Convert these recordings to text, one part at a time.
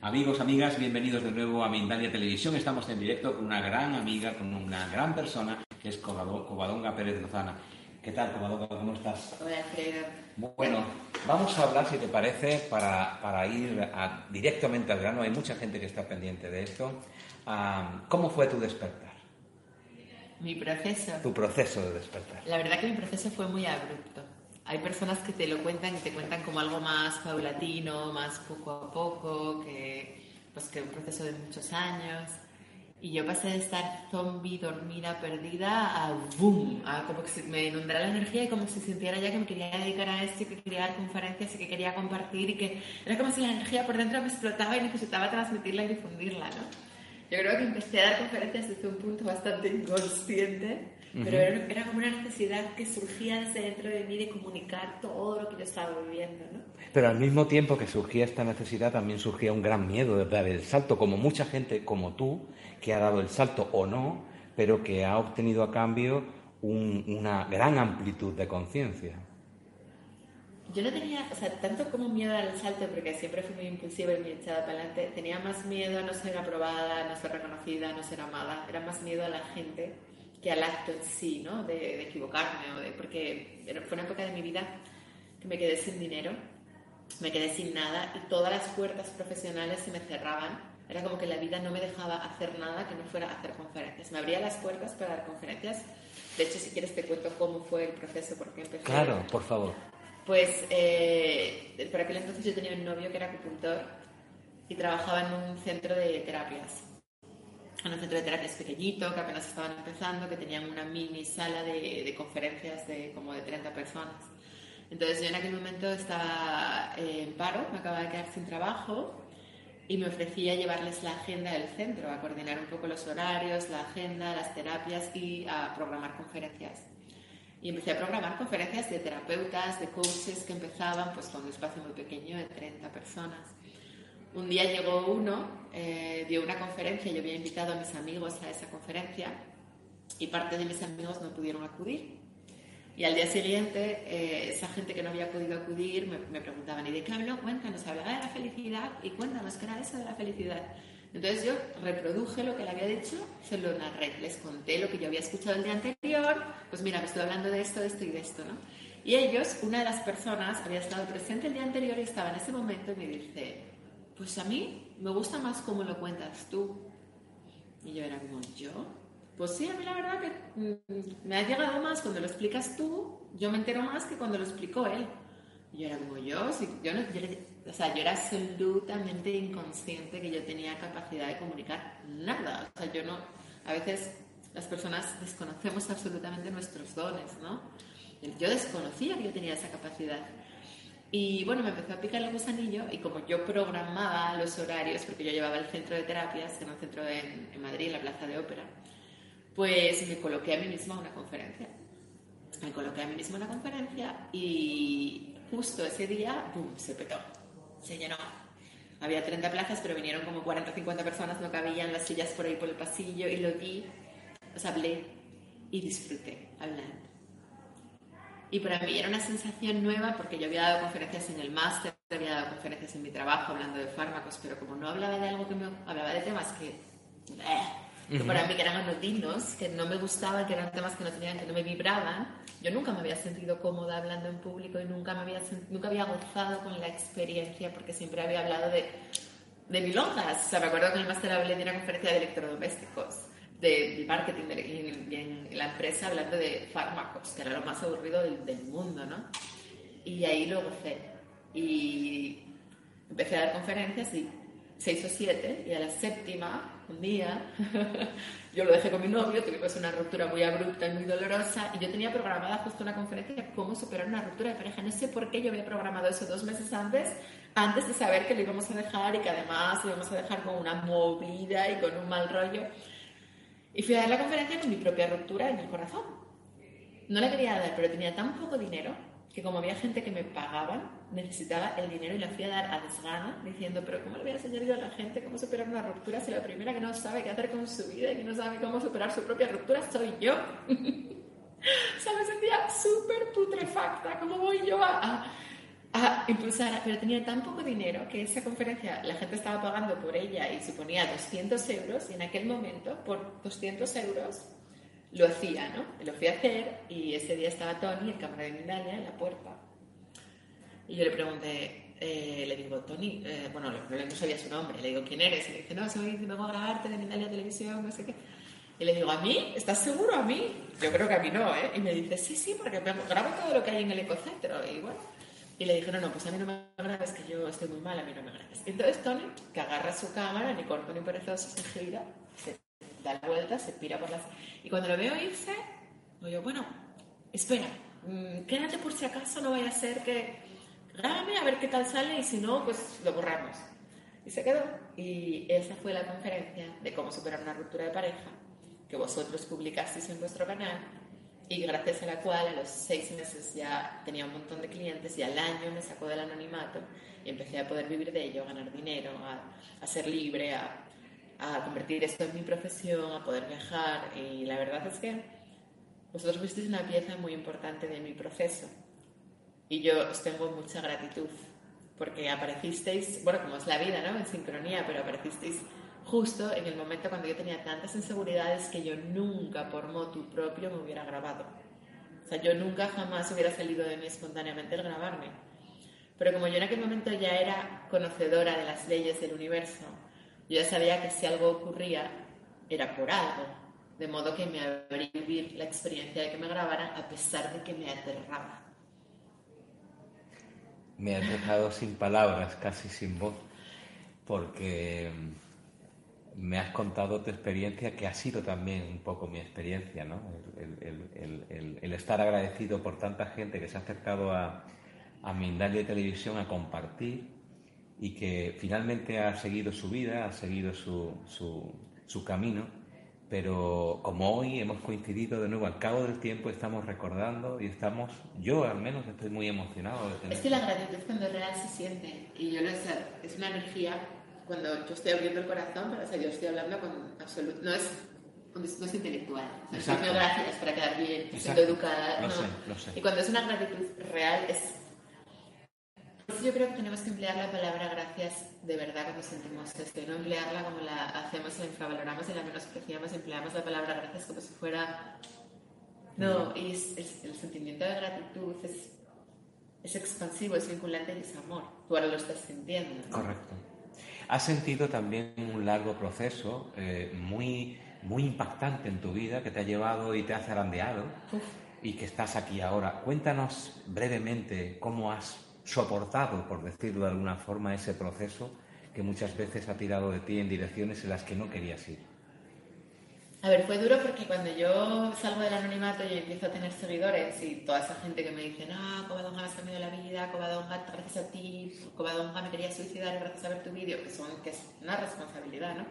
Amigos, amigas, bienvenidos de nuevo a Mindalia Televisión. Estamos en directo con una gran amiga, con una gran persona, que es Covadonga Pérez Lozana. ¿Qué tal, Covadonga? ¿Cómo estás? Hola, Alfredo. Bueno, vamos a hablar, si te parece, para, ir directamente al grano. Hay mucha gente que está pendiente de esto. ¿Cómo fue tu despertar? Mi proceso. Tu proceso de despertar. La verdad que mi proceso fue muy abrupto. Hay personas que te lo cuentan y te cuentan como algo más paulatino, más poco a poco, que, pues, que un proceso de muchos años. Y yo pasé de estar zombie, dormida, perdida, a boom, a como que me inundara la energía y como si sintiera ya que me quería dedicar a esto y que quería dar conferencias y que quería compartir y que era como si la energía por dentro me explotaba y necesitaba transmitirla y difundirla, ¿no? Yo creo que empecé a dar conferencias desde un punto bastante inconsciente, pero era, como una necesidad que surgía desde dentro de mí de comunicar todo lo que yo estaba viviendo, ¿no? Pero al mismo tiempo que surgía esta necesidad, también surgía un gran miedo de dar el salto, como mucha gente como tú, que ha dado el salto o no, pero que ha obtenido a cambio una gran amplitud de conciencia yo no tenía, o sea, tanto como miedo al salto, porque siempre fui muy impulsiva y muy echada para adelante, tenía más miedo a no ser aprobada, a no ser reconocida, a no ser amada, era más miedo a la gente que al acto en sí, ¿no? De, equivocarme, o de, porque fue una época de mi vida que me quedé sin dinero, me quedé sin nada y todas las puertas profesionales se me cerraban. Era como que la vida no me dejaba hacer nada que no fuera hacer conferencias. Me abría las puertas para dar conferencias. De hecho, si quieres te cuento cómo fue el proceso, por qué empecé. Claro, por favor. Pues eh, por aquel entonces yo tenía un novio que era acupuntor y trabajaba en un centro de terapias. En un centro de terapias pequeñito, que apenas estaban empezando, que tenían una mini sala de, conferencias de como de 30 personas. Entonces yo en aquel momento estaba en paro, me acababa de quedar sin trabajo y me ofrecía llevarles la agenda del centro, a coordinar un poco los horarios, la agenda, las terapias y a programar conferencias y empecé a programar conferencias de terapeutas, de coaches que empezaban pues con un espacio muy pequeño de 30 personas. Un día llegó uno, eh, dio una conferencia, yo había invitado a mis amigos a esa conferencia y parte de mis amigos no pudieron acudir. Y al día siguiente, eh, esa gente que no había podido acudir me, me preguntaban, ¿y de qué habló? Cuéntanos, hablaba de la felicidad y cuéntanos, ¿qué era eso de la felicidad? Entonces yo reproduje lo que le había dicho, se lo narré, les conté lo que yo había escuchado el día anterior, pues mira, me estoy hablando de esto, de esto y de esto, ¿no? Y ellos, una de las personas, había estado presente el día anterior y estaba en ese momento y me dice, pues a mí me gusta más cómo lo cuentas tú. Y yo era como, ¿yo? Pues sí, a mí la verdad que mm, me ha llegado más cuando lo explicas tú, yo me entero más que cuando lo explicó él. Yo era como, yo, si, yo, no, yo o sea, yo era absolutamente inconsciente que yo tenía capacidad de comunicar nada. O sea, yo no, a veces las personas desconocemos absolutamente nuestros dones, ¿no? Yo desconocía que yo tenía esa capacidad. Y bueno, me empezó a picar el gusanillo y como yo programaba los horarios, porque yo llevaba el centro de terapias, en un centro en, en Madrid, en la Plaza de Ópera, pues me coloqué a mí misma una conferencia. Me coloqué a mí misma una conferencia y justo ese día, ¡pum!, se petó se llenó. Había 30 plazas, pero vinieron como 40 o 50 personas, no cabían las sillas por ahí por el pasillo y lo di, os hablé y disfruté hablando. Y para mí era una sensación nueva porque yo había dado conferencias en el máster, había dado conferencias en mi trabajo hablando de fármacos, pero como no hablaba de algo que me hablaba de temas que, eh, que para mí eran anodinos, que no me gustaban, que eran temas que no tenían, que no me vibraban, yo nunca me había sentido cómoda hablando en público y nunca, me había, nunca había gozado con la experiencia porque siempre había hablado de, de milongas. O sea, me acuerdo que en el máster hablé de una conferencia de electrodomésticos, de, marketing de, en, la empresa hablando de fármacos, que era lo más aburrido del, del mundo, ¿no? Y ahí lo gocé. Y empecé a dar conferencias y seis o siete, y a la séptima, un día, yo lo dejé con mi novio, tuvimos una ruptura muy abrupta y muy dolorosa, y yo tenía programada justo una conferencia de cómo superar una ruptura de pareja. No sé por qué yo había programado eso dos meses antes, antes de saber que lo íbamos a dejar y que además lo íbamos a dejar con una movida y con un mal rollo. Y fui a dar la conferencia con mi propia ruptura en el corazón. No la quería dar, pero tenía tan poco dinero que como había gente que me pagaban, necesitaba el dinero y la fui a dar a desgana, diciendo, pero ¿cómo le voy a enseñar yo a la gente cómo superar una ruptura si la primera que no sabe qué hacer con su vida y que no sabe cómo superar su propia ruptura soy yo? o sea, me sentía súper putrefacta, ¿cómo voy yo a, a impulsar, pero tenía tan poco dinero que esa conferencia la gente estaba pagando por ella y suponía 200 euros y en aquel momento por 200 euros lo hacía, ¿no? Lo fui a hacer y ese día estaba Tony, el cámara de Mindalia, en la puerta. Y yo le pregunté, eh, le digo, Tony, eh, bueno, no, no, sabía su nombre, le digo, ¿quién eres? Y le dice, no, soy, vengo a grabarte de Mindalia Televisión, no sé qué. Y le digo, ¿a mí? ¿Estás seguro a mí? Yo creo que a mí no, ¿eh? Y me dice, sí, sí, porque grabo todo lo que hay en el ecocentro. Y bueno, y le dije, no, no, pues a mí no me grabes, que yo estoy muy mal, a mí no me grabes. Entonces Tony, que agarra su cámara, ni corto ni perezoso, se gira, se da la vuelta, se pira por las... Y cuando lo veo irse, digo bueno, espera, mm, quédate por si acaso, no vaya a ser que... Grábame a ver qué tal sale y si no, pues lo borramos. Y se quedó. Y esa fue la conferencia de cómo superar una ruptura de pareja que vosotros publicasteis en vuestro canal y gracias a la cual a los seis meses ya tenía un montón de clientes y al año me sacó del anonimato y empecé a poder vivir de ello, a ganar dinero, a, a ser libre, a, a, convertir esto en mi profesión, a poder viajar y la verdad es que vosotros fuisteis una pieza muy importante de mi proceso y yo os tengo mucha gratitud porque aparecisteis, bueno, como es la vida, ¿no? En sincronía, pero aparecisteis justo en el momento cuando yo tenía tantas inseguridades que yo nunca por motu propio me hubiera grabado. O sea, yo nunca jamás hubiera salido de mí espontáneamente el grabarme. Pero como yo en aquel momento ya era conocedora de las leyes del universo, yo ya sabía que si algo ocurría era por algo. De modo que me abrí vivir la experiencia de que me grabaran a pesar de que me aterraba. Me has dejado sin palabras, casi sin voz, porque me has contado tu experiencia, que ha sido también un poco mi experiencia, ¿no? El, estar agradecido por tanta gente que se ha acercado a, a Mindalia Televisión a compartir y que finalmente ha seguido su vida, ha seguido su, su, su camino, pero como hoy hemos coincidido de nuevo al cabo del tiempo, estamos recordando y estamos, yo al menos estoy muy emocionado. De Es que la gratitud cuando real se siente y yo lo sé, es una energía cuando yo estoy abriendo el corazón, o sea, yo estoy hablando con absoluto, no es, no es intelectual. No estoy gracias para quedar bien, siendo educada. Lo no. sé, lo sé. Y cuando es una gratitud real, es. Yo creo que tenemos que emplear la palabra gracias de verdad cuando sentimos esto, y no emplearla como la hacemos, la infravaloramos y la menospreciamos, empleamos la palabra gracias como si fuera. No, y es, el sentimiento de gratitud es, es expansivo, es vinculante y es amor. Tú ahora lo estás sintiendo. Correcto. Has sentido también un largo proceso eh, muy, muy impactante en tu vida que te ha llevado y te ha zarandeado y que estás aquí ahora. Cuéntanos brevemente cómo has soportado, por decirlo de alguna forma, ese proceso que muchas veces ha tirado de ti en direcciones en las que no querías ir. A ver, fue duro porque cuando yo salgo del anonimato y empiezo a tener seguidores y toda esa gente que me dice, no, Covadonga me has cambiado la vida, Covadonga gracias a ti, Covadonga me quería suicidar gracias a ver tu vídeo, que, son, que es una responsabilidad, ¿no?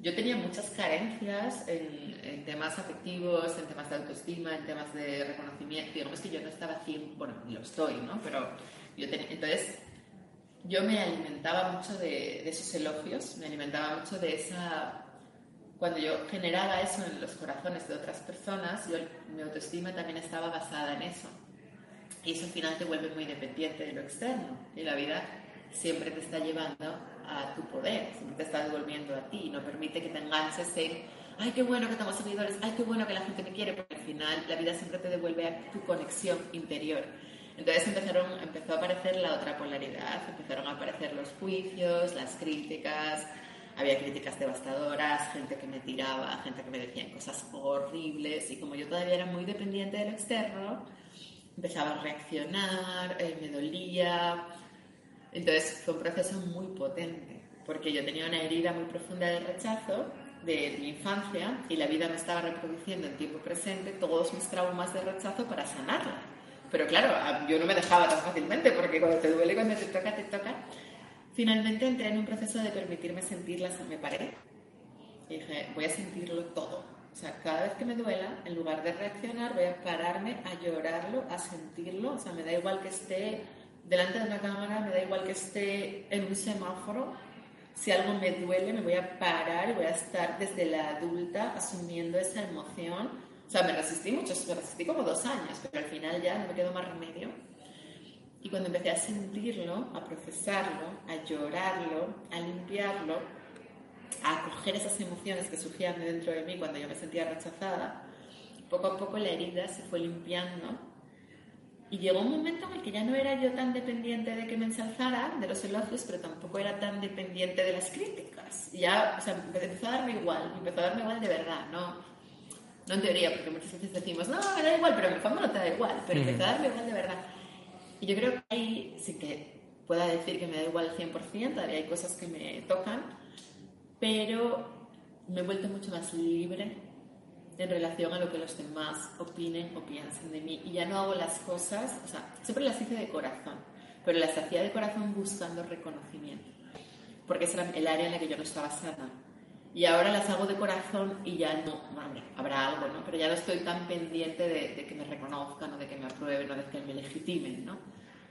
Yo tenía muchas carencias en, temas afectivos, en temas de autoestima, en temas de reconocimiento. Digamos que yo no estaba 100, bueno, lo estoy, ¿no? Pero yo entonces yo me alimentaba mucho de, de esos elogios, me alimentaba mucho de esa cuando yo generaba eso en los corazones de otras personas, yo, mi autoestima también estaba basada en eso. Y eso al final te vuelve muy dependiente de lo externo. Y la vida siempre te está llevando a tu poder, siempre te está devolviendo a ti. No permite que te enganches en, ay, qué bueno que tengo seguidores, ay, qué bueno que la gente me quiere, porque al final la vida siempre te devuelve a tu conexión interior. Entonces empezaron, empezó a aparecer la otra polaridad, empezaron a aparecer los juicios, las críticas, había críticas devastadoras, gente que me tiraba, gente que me decía cosas horribles y como yo todavía era muy dependiente del externo, empezaba a reaccionar, eh, me dolía. Entonces fue un proceso muy potente porque yo tenía una herida muy profunda de rechazo de mi infancia y la vida me estaba reproduciendo en tiempo presente todos mis traumas de rechazo. Pero claro, yo no me dejaba tan fácilmente porque cuando te duele, cuando te toca, te toca. Finalmente entré en un proceso de permitirme sentirlas, me paré y dije, voy a sentirlo todo. O sea, cada vez que me duela, en lugar de reaccionar, voy a pararme a llorarlo, a sentirlo. O sea, me da igual que esté delante de una cámara, me da igual que esté en un semáforo. Si algo me duele, me voy a parar y voy a estar desde la adulta asumiendo esa emoción. Sea, me resistí mucho, me resistí como dos años, pero al final ya no me quedó más remedio. Y cuando empecé a sentirlo, a procesarlo, a llorarlo, a limpiarlo, a acoger esas emociones que surgían dentro de mí cuando yo me sentía rechazada, poco a poco la herida se fue limpiando. Y llegó un momento en el que ya no era yo tan dependiente de que me ensalzaran, de los elogios, pero tampoco era tan dependiente de las críticas. Y ya, o sea, empezó a darme igual, empezó a darme igual de verdad, no, no en teoría, porque muchas veces decimos, no, me da igual, pero en el fondo no te da igual, pero empezó a darme igual de verdad. Y yo creo que ahí sí que pueda decir que me da igual al 100%, todavía hay cosas que me tocan, pero me he vuelto mucho más libre en relación a lo que los demás opinen o piensen de mí. Y ya no hago las cosas, o sea, siempre las hice de corazón, pero las hacía de corazón buscando reconocimiento, porque ese era el área en la que yo no estaba sana. Y ahora las hago de corazón y ya no, hombre, habrá algo, ¿no? Pero ya no estoy tan pendiente de, de, que me reconozcan o de que me aprueben o de que me legitimen, ¿no?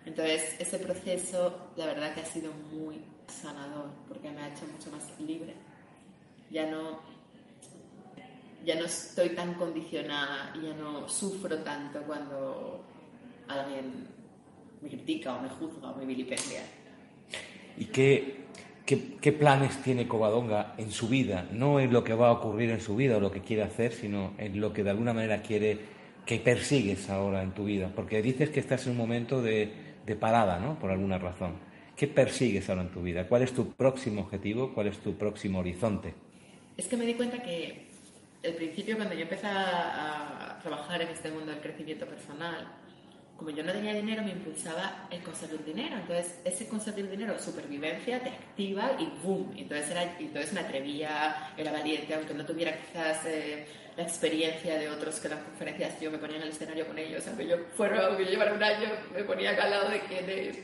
Entonces, ese proceso, la verdad que ha sido muy sanador, porque me ha hecho mucho más libre. Ya no, ya no estoy tan condicionada y ya no sufro tanto cuando alguien me critica o me juzga o me vilipendia. ¿Y qué, qué, qué, planes tiene Covadonga en su vida? No en lo que va a ocurrir en su vida o lo que quiere hacer, sino en lo que de alguna manera quiere que persigues ahora en tu vida. Porque dices que estás en un momento de, de parada, ¿no? Por alguna razón. ¿Qué persigues ahora en tu vida? ¿Cuál es tu próximo objetivo? ¿Cuál es tu próximo horizonte? Es que me di cuenta que al principio cuando yo empecé a trabajar en este mundo del crecimiento personal, como yo no tenía dinero, me impulsaba el conseguir dinero. Entonces, ese conseguir dinero, supervivencia, te activa y boom. Entonces, era, entonces me atrevía, era valiente, aunque no tuviera quizás eh, la experiencia de otros que las conferencias, yo me ponía en el escenario con ellos. Aunque yo, fuera, aunque yo llevara un año, me ponía acá al lado de quienes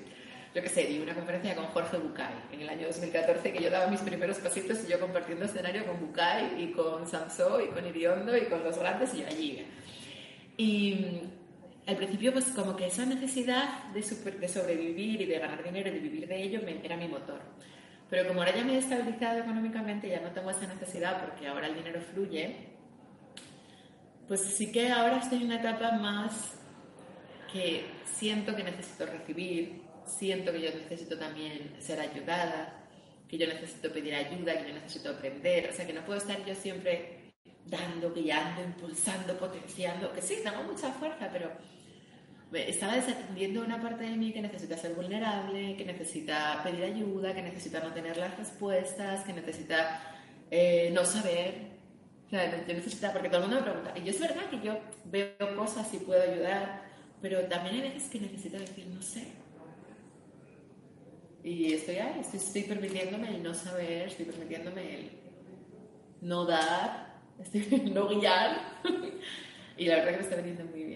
yo qué sé, di una conferencia con Jorge Bucay en el año 2014 que yo daba mis primeros pasitos y yo compartiendo escenario con Bucay y con Samso y con Iriondo y con los grandes y yo allí. Y al principio pues como que esa necesidad de, super, de sobrevivir y de ganar dinero y de vivir de ello me, era mi motor. Pero como ahora ya me he estabilizado económicamente, ya no tengo esa necesidad porque ahora el dinero fluye, pues sí que ahora estoy en una etapa más que siento que necesito recibir, siento que yo necesito también ser ayudada, que yo necesito pedir ayuda, que yo necesito aprender, o sea, que no puedo estar yo siempre dando, guiando, impulsando, potenciando, que sí, tengo mucha fuerza, pero estaba desatendiendo una parte de mí que necesita ser vulnerable, que necesita pedir ayuda, que necesita no tener las respuestas, que necesita eh, no saber. O sea, yo necesito, porque todo el mundo me pregunta, y yo es verdad que yo veo cosas y puedo ayudar, pero también hay veces que necesito decir, no sé, y estoy ahí, estoy, permitiéndome el no saber, estoy permitiéndome el no dar, estoy, no guiar. y la verdad que me está veniendo muy bien.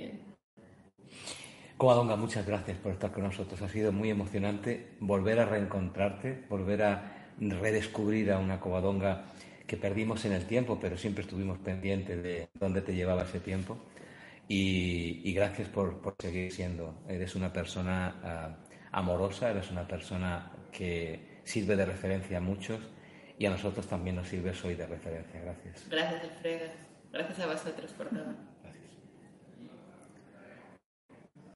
Comadonga, muchas gracias por estar con nosotros. Ha sido muy emocionante volver a reencontrarte, volver a redescubrir a una Covadonga que perdimos en el tiempo, pero siempre estuvimos pendientes de dónde te llevaba ese tiempo. Y, gracias por, por, seguir siendo. Eres una persona uh, amorosa, eres una persona que sirve de referencia a muchos y a nosotros también nos sirve hoy de referencia. Gracias. Gracias, Alfredo. Gracias a vosotros por todo.